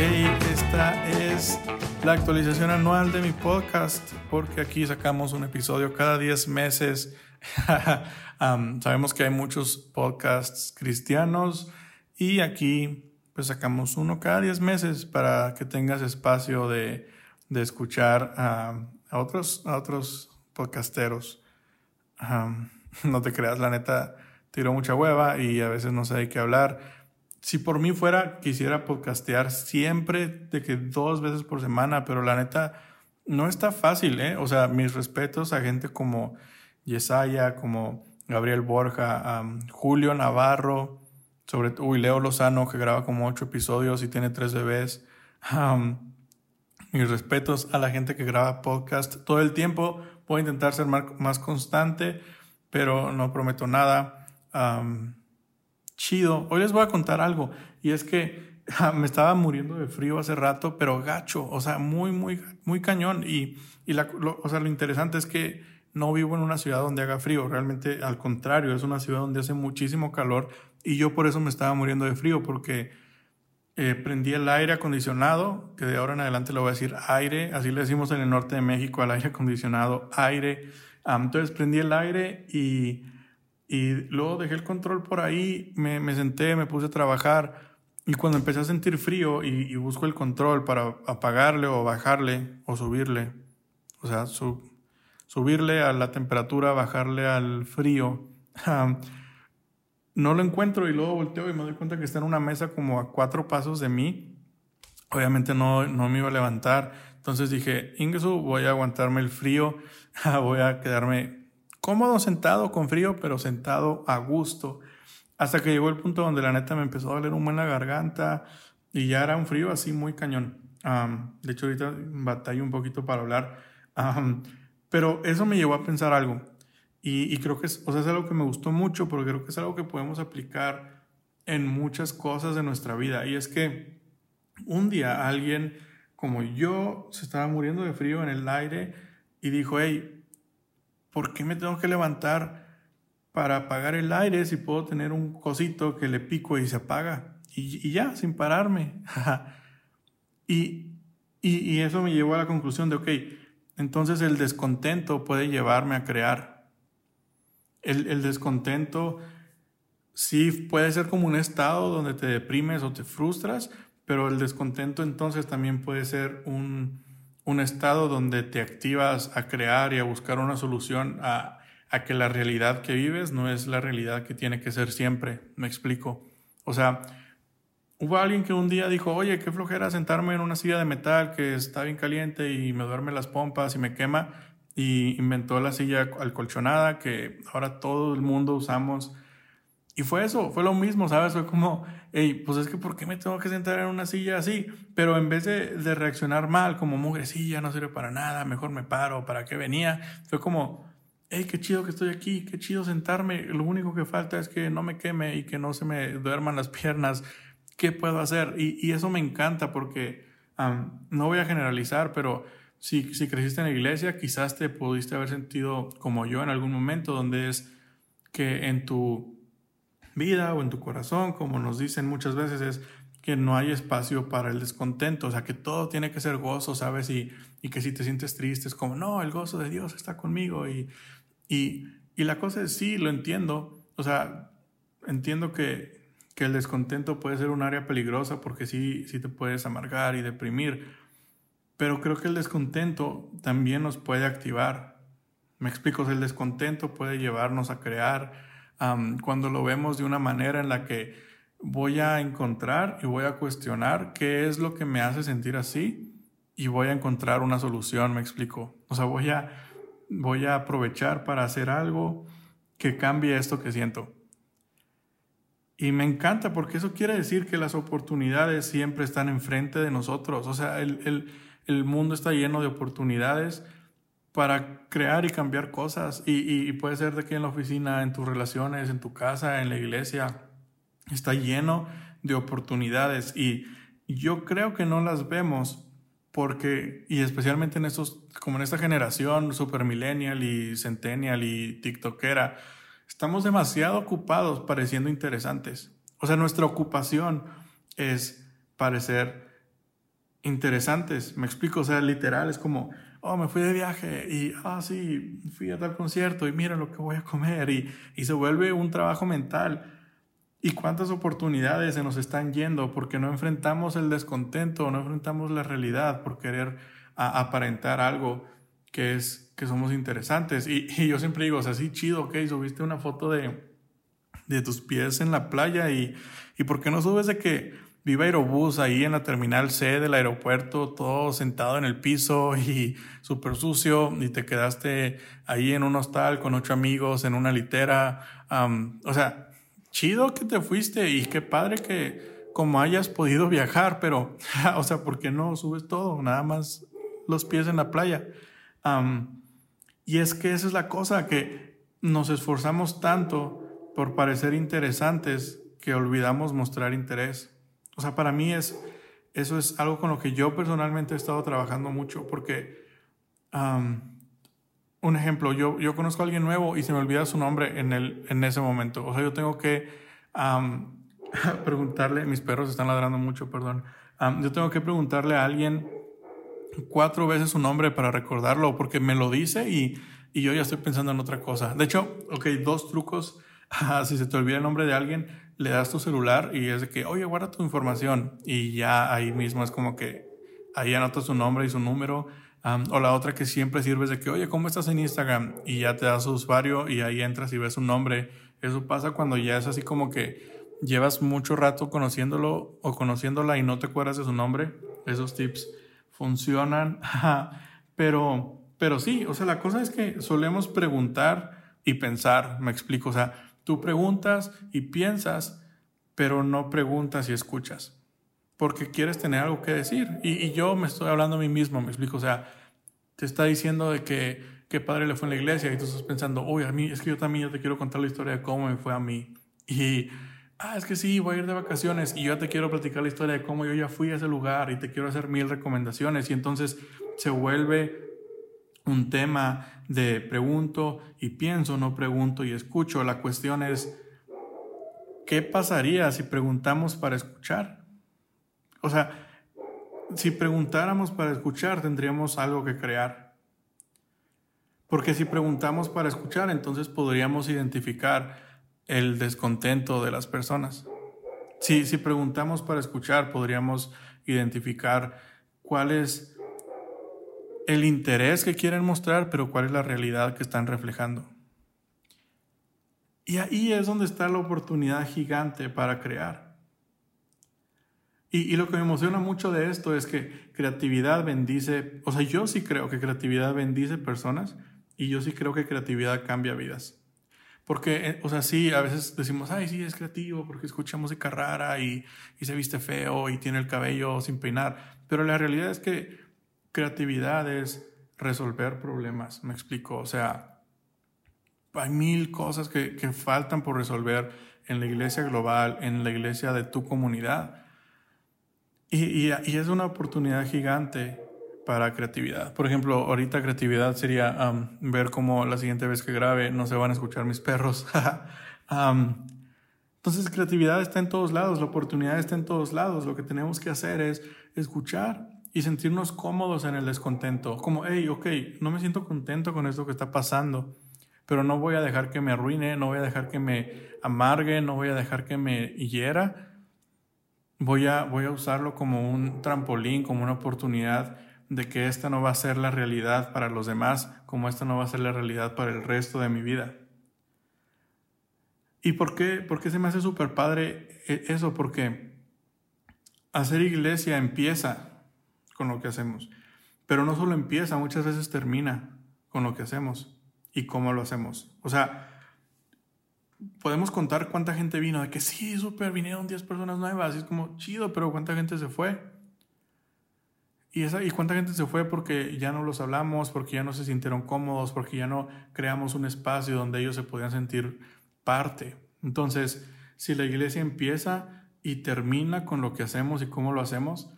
Esta es la actualización anual de mi podcast, porque aquí sacamos un episodio cada 10 meses. Sabemos que hay muchos podcasts cristianos y aquí pues sacamos uno cada 10 meses para que tengas espacio de, de escuchar a otros, a otros podcasteros. No te creas, la neta, tiro mucha hueva y a veces no sé de qué hablar. Si por mí fuera, quisiera podcastear siempre, de que dos veces por semana, pero la neta, no está fácil, ¿eh? O sea, mis respetos a gente como Yesaya, como Gabriel Borja, Julio Navarro, sobre uy, Leo Lozano, que graba como ocho episodios y tiene tres bebés. mis respetos a la gente que graba podcast todo el tiempo. Voy a intentar ser más, constante, pero no prometo nada. Chido. Hoy les voy a contar algo. Y es que me estaba muriendo de frío hace rato, pero gacho. O sea, muy, muy, muy cañón. Y, y la, o sea, lo interesante es que no vivo en una ciudad donde haga frío, realmente al contrario, es una ciudad donde hace muchísimo calor y yo por eso me estaba muriendo de frío porque eh, prendí el aire acondicionado, que de ahora en adelante lo voy a decir aire, así le decimos en el norte de México al aire acondicionado, aire. entonces prendí el aire y, y luego dejé el control por ahí, me, me, senté, me puse a trabajar y cuando empecé a sentir frío y, y busco el control para apagarle o bajarle o subirle, o sea, su, subirle a la temperatura, bajarle al frío. no lo encuentro y luego volteo y me doy cuenta que está en una mesa como a cuatro pasos de mí. Obviamente no, no me iba a levantar. Entonces dije, Ingesu, voy a aguantarme el frío, voy a quedarme cómodo sentado con frío, pero sentado a gusto. Hasta que llegó el punto donde la neta me empezó a doler un buen la garganta y ya era un frío así muy cañón. de hecho, ahorita batallo un poquito para hablar. Pero eso me llevó a pensar algo. Y, creo que es, o sea, es algo que me gustó mucho, porque creo que es algo que podemos aplicar en muchas cosas de nuestra vida. Y es que un día alguien como yo se estaba muriendo de frío en el aire y dijo, hey, ¿por qué me tengo que levantar para apagar el aire si puedo tener un cosito que le pico y se apaga? Y, ya, sin pararme. y, y, eso me llevó a la conclusión de, ok, entonces el descontento puede llevarme a crear. El, descontento sí puede ser como un estado donde te deprimes o te frustras, pero el descontento entonces también puede ser un, estado donde te activas a crear y a buscar una solución a, a, que la realidad que vives no es la realidad que tiene que ser siempre. Me explico. O sea, Hubo alguien que un día dijo, oye, qué flojera sentarme en una silla de metal que está bien caliente y me duerme las pompas y me quema. Y inventó la silla alcolchonada que ahora todo el mundo usamos. Y fue eso, fue lo mismo, ¿sabes? Fue como, hey, pues es que ¿por qué me tengo que sentar en una silla así? Pero en vez de, de reaccionar mal, como mugrecilla, no sirve para nada, mejor me paro, ¿para qué venía? Fue como, hey, qué chido que estoy aquí, qué chido sentarme, lo único que falta es que no me queme y que no se me duerman las piernas ¿qué puedo hacer? Y, eso me encanta porque no voy a generalizar, pero si, si creciste en la iglesia, quizás te pudiste haber sentido como yo en algún momento, donde es que en tu vida o en tu corazón, como nos dicen muchas veces, es que no hay espacio para el descontento, o sea, que todo tiene que ser gozo, ¿sabes? Y, y que si te sientes triste es como, no, el gozo de Dios está conmigo. Y, y, y la cosa es, sí, lo entiendo, o sea, entiendo que, que el descontento puede ser un área peligrosa porque sí, sí te puedes amargar y deprimir, pero creo que el descontento también nos puede activar. Me explico, el descontento puede llevarnos a crear cuando lo vemos de una manera en la que voy a encontrar y voy a cuestionar qué es lo que me hace sentir así y voy a encontrar una solución, me explico. O sea, voy a, voy a aprovechar para hacer algo que cambie esto que siento. Y me encanta porque eso quiere decir que las oportunidades siempre están enfrente de nosotros. O sea, el, mundo está lleno de oportunidades para crear y cambiar cosas. Y, puede ser de aquí en la oficina, en tus relaciones, en tu casa, en la iglesia. Está lleno de oportunidades. Y yo creo que no las vemos porque, y especialmente en estos, como en esta generación super millennial y centennial y tiktokera, Estamos demasiado ocupados pareciendo interesantes. O sea, nuestra ocupación es parecer interesantes. Me explico, o sea, literal, es como, oh, me fui de viaje y, ah, sí, fui a tal concierto y mira lo que voy a comer y, y se vuelve un trabajo mental. ¿Y cuántas oportunidades se nos están yendo porque no enfrentamos el descontento, no enfrentamos la realidad por querer aparentar algo que es que somos interesantes? Y, y, yo siempre digo, o sea, sí, chido, ok, subiste una foto de, de tus pies en la playa y, y ¿por qué no subes de que viva Aerobús ahí en la terminal C del aeropuerto, todo sentado en el piso y súper sucio, y te quedaste ahí en un hostal con ocho amigos en una litera. o sea, chido que te fuiste y qué padre que como hayas podido viajar, pero, o sea, ¿por qué no subes todo? Nada más los pies en la playa. y es que esa es la cosa, que nos esforzamos tanto por parecer interesantes que olvidamos mostrar interés. O sea, para mí es, eso es algo con lo que yo personalmente he estado trabajando mucho porque, un ejemplo, yo, yo conozco a alguien nuevo y se me olvida su nombre en, el, en ese momento. O sea, yo tengo que preguntarle, mis perros están ladrando mucho, perdón. yo tengo que preguntarle a alguien cuatro veces su nombre para recordarlo porque me lo dice y, y yo ya estoy pensando en otra cosa. De hecho, ok, dos trucos. si se te olvida el nombre de alguien, le das tu celular y es de que, oye, guarda tu información. Y ya ahí mismo es como que ahí anotas su nombre y su número. o la otra que siempre sirve es de que, oye, ¿cómo estás en Instagram? Y ya te das su usuario y ahí entras y ves su nombre. Eso pasa cuando ya es así como que llevas mucho rato conociéndolo o conociéndola y no te acuerdas de su nombre. Esos tips funcionan. pero, pero sí, o sea, la cosa es que solemos preguntar y pensar, me explico, o sea, Tú preguntas y piensas, pero no preguntas y escuchas, porque quieres tener algo que decir. Y, yo me estoy hablando a mí mismo, me explico, o sea, te está diciendo de que qué padre le fue en la iglesia y tú estás pensando, oye, a mí es que yo también yo te quiero contar la historia de cómo me fue a mí. Y, ah, es que sí, voy a ir de vacaciones y yo te quiero platicar la historia de cómo yo ya fui a ese lugar y te quiero hacer mil recomendaciones. Y entonces se vuelve un tema de pregunto y pienso, no pregunto y escucho. La cuestión es, ¿qué pasaría si preguntamos para escuchar? O sea, si preguntáramos para escuchar, tendríamos algo que crear. Porque si preguntamos para escuchar, entonces podríamos identificar el descontento de las personas. Si, si preguntamos para escuchar, podríamos identificar cuál es el interés que quieren mostrar, pero cuál es la realidad que están reflejando. Y ahí es donde está la oportunidad gigante para crear. Y, lo que me emociona mucho de esto es que creatividad bendice, o sea, yo sí creo que creatividad bendice personas y yo sí creo que creatividad cambia vidas. Porque, eh, o sea, sí, a veces decimos, ay, sí, es creativo porque escucha música rara y, y se viste feo y tiene el cabello sin peinar. Pero la realidad es que Creatividad es resolver problemas, me explico. O sea, hay mil cosas que, faltan por resolver en la iglesia global, en la iglesia de tu comunidad. Y, es una oportunidad gigante para creatividad. Por ejemplo, ahorita creatividad sería um, ver cómo la siguiente vez que grabe no se van a escuchar mis perros. Um, entonces, creatividad está en todos lados, la oportunidad está en todos lados. Lo que tenemos que hacer es escuchar y sentirnos cómodos en el descontento. Como, hey, ok, no me siento contento con esto que está pasando, pero no voy a dejar que me arruine, no voy a dejar que me amargue, no voy a dejar que me hiera. Voy a, voy a usarlo como un trampolín, como una oportunidad de que esta no va a ser la realidad para los demás, como esta no va a ser la realidad para el resto de mi vida. ¿Y por qué, por qué se me hace súper padre e, eso? Porque hacer iglesia empieza con lo que hacemos. Pero no solo empieza, muchas veces termina con lo que hacemos y cómo lo hacemos. O sea, podemos contar cuánta gente vino, de que sí, súper, vinieron 10 personas nuevas, y es como chido, pero cuánta gente se fue. Y, esa, y cuánta gente se fue porque ya no los hablamos, porque ya no se sintieron cómodos, porque ya no creamos un espacio donde ellos se podían sentir parte. Entonces, si la iglesia empieza y termina con lo que hacemos y cómo lo hacemos,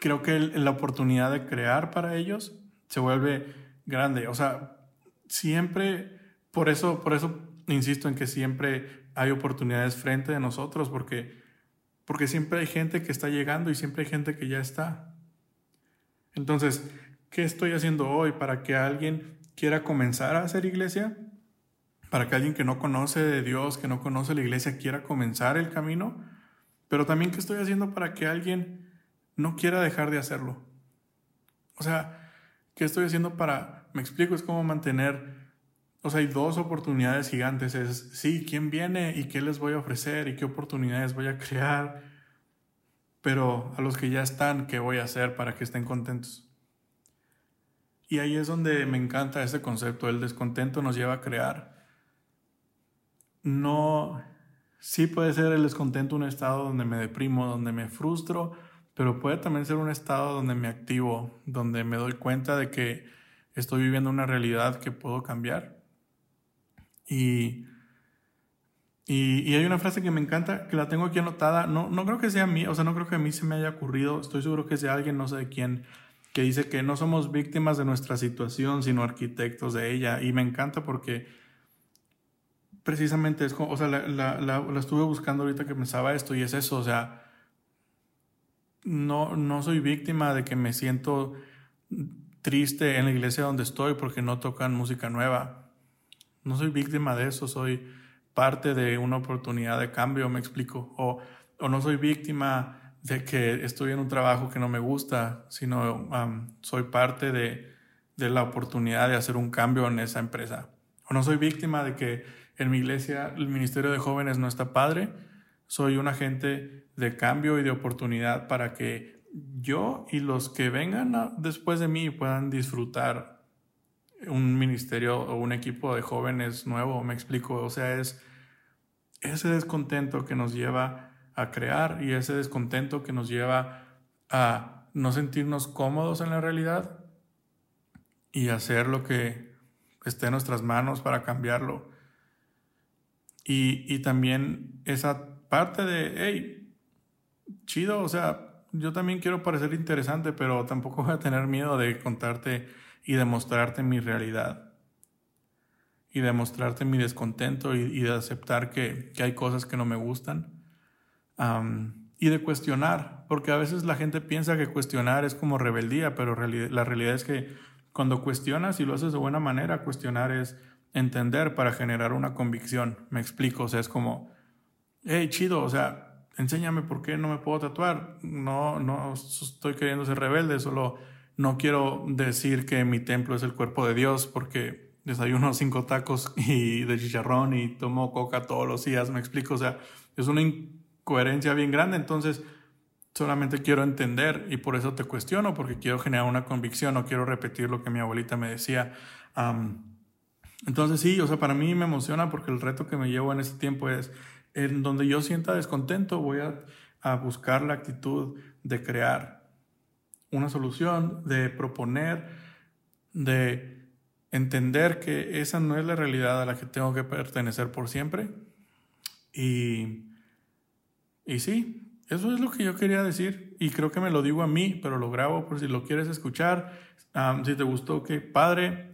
creo que la oportunidad de crear para ellos se vuelve grande. O sea, siempre, por eso, por eso insisto en que siempre hay oportunidades frente de nosotros, porque, porque siempre hay gente que está llegando y siempre hay gente que ya está. Entonces, ¿qué estoy haciendo hoy para que alguien quiera comenzar a hacer iglesia? Para que alguien que no conoce de Dios, que no conoce la iglesia, quiera comenzar el camino. Pero también, ¿qué estoy haciendo para que alguien no quiera dejar de hacerlo? O sea, ¿qué estoy haciendo para, me explico, es como mantener, o sea, hay dos oportunidades gigantes, es, sí, ¿quién viene y qué les voy a ofrecer y qué oportunidades voy a crear? Pero a los que ya están, ¿qué voy a hacer para que estén contentos? Y ahí es donde me encanta ese concepto, el descontento nos lleva a crear. No, sí puede ser el descontento un estado donde me deprimo, donde me frustro, pero puede también ser un estado donde me activo, donde me doy cuenta de que estoy viviendo una realidad que puedo cambiar. Y, y, hay una frase que me encanta, que la tengo aquí anotada, no, no creo que sea a mí, o sea, no creo que a mí se me haya ocurrido, estoy seguro que sea alguien, no sé de quién, que dice que no somos víctimas de nuestra situación, sino arquitectos de ella. Y me encanta porque precisamente es como, o sea, la, la, la estuve buscando ahorita que pensaba esto y es eso, o sea, no, no soy víctima de que me siento triste en la iglesia donde estoy porque no tocan música nueva. No soy víctima de eso, soy parte de una oportunidad de cambio, me explico. O, o no soy víctima de que estoy en un trabajo que no me gusta, sino soy parte de, de la oportunidad de hacer un cambio en esa empresa. O no soy víctima de que en mi iglesia el ministerio de jóvenes no está padre, soy un agente de cambio y de oportunidad para que yo y los que vengan después de mí puedan disfrutar un ministerio o un equipo de jóvenes nuevo, me explico, o sea, es ese descontento que nos lleva a crear y ese descontento que nos lleva a no sentirnos cómodos en la realidad y hacer lo que esté en nuestras manos para cambiarlo. Y, y también esa parte de, hey, chido, o sea, yo también quiero parecer interesante, pero tampoco voy a tener miedo de contarte y demostrarte mi realidad. Y demostrarte mi descontento y, de aceptar que, hay cosas que no me gustan. y de cuestionar, porque a veces la gente piensa que cuestionar es como rebeldía, pero la realidad es que cuando cuestionas y lo haces de buena manera, cuestionar es entender para generar una convicción. Me explico, o sea, es como, hey, chido, o sea, enséñame por qué no me puedo tatuar. No, no estoy queriendo ser rebelde, solo no quiero decir que mi templo es el cuerpo de Dios porque desayuno cinco tacos y de chicharrón y tomo coca todos los días, me explico, o sea, es una incoherencia bien grande, entonces solamente quiero entender y por eso te cuestiono, porque quiero generar una convicción, no quiero repetir lo que mi abuelita me decía. entonces sí, o sea, para mí me emociona porque el reto que me llevo en este tiempo es en donde yo sienta descontento, voy a, buscar la actitud de crear una solución, de proponer, de entender que esa no es la realidad a la que tengo que pertenecer por siempre. Y, y sí, eso es lo que yo quería decir. Y creo que me lo digo a mí, pero lo grabo por si lo quieres escuchar. si te gustó, qué padre.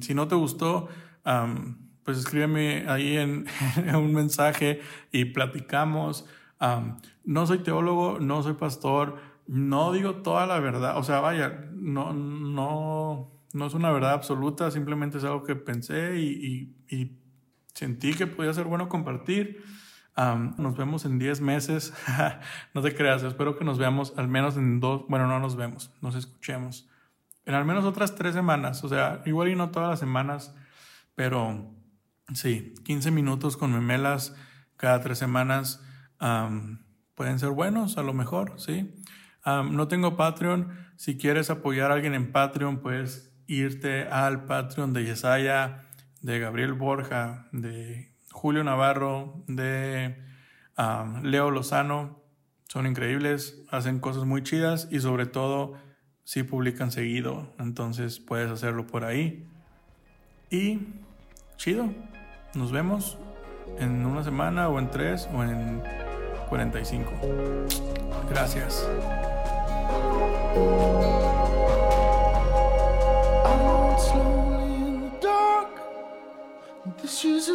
si no te gustó, pues escríbeme ahí en, un mensaje y platicamos. no soy teólogo, no soy pastor, no digo toda la verdad, o sea, vaya, no, no, no es una verdad absoluta, simplemente es algo que pensé y, y, sentí que podía ser bueno compartir. nos vemos en 10 meses, no te creas, espero que nos veamos al menos en dos, bueno, no nos vemos, nos escuchemos. En al menos otras tres semanas, o sea, igual y no todas las semanas, pero Sí, 15 minutos con memelas cada tres semanas pueden ser buenos, a lo mejor, sí. no tengo Patreon. Si quieres apoyar a alguien en Patreon, puedes irte al Patreon de Yesaya, de Gabriel Borja, de Julio Navarro, de Leo Lozano. Son increíbles, hacen cosas muy chidas y sobre todo si publican seguido. Entonces puedes hacerlo por ahí. Y chido. Nos vemos en una semana o en tres o en 45. Gracias. This is.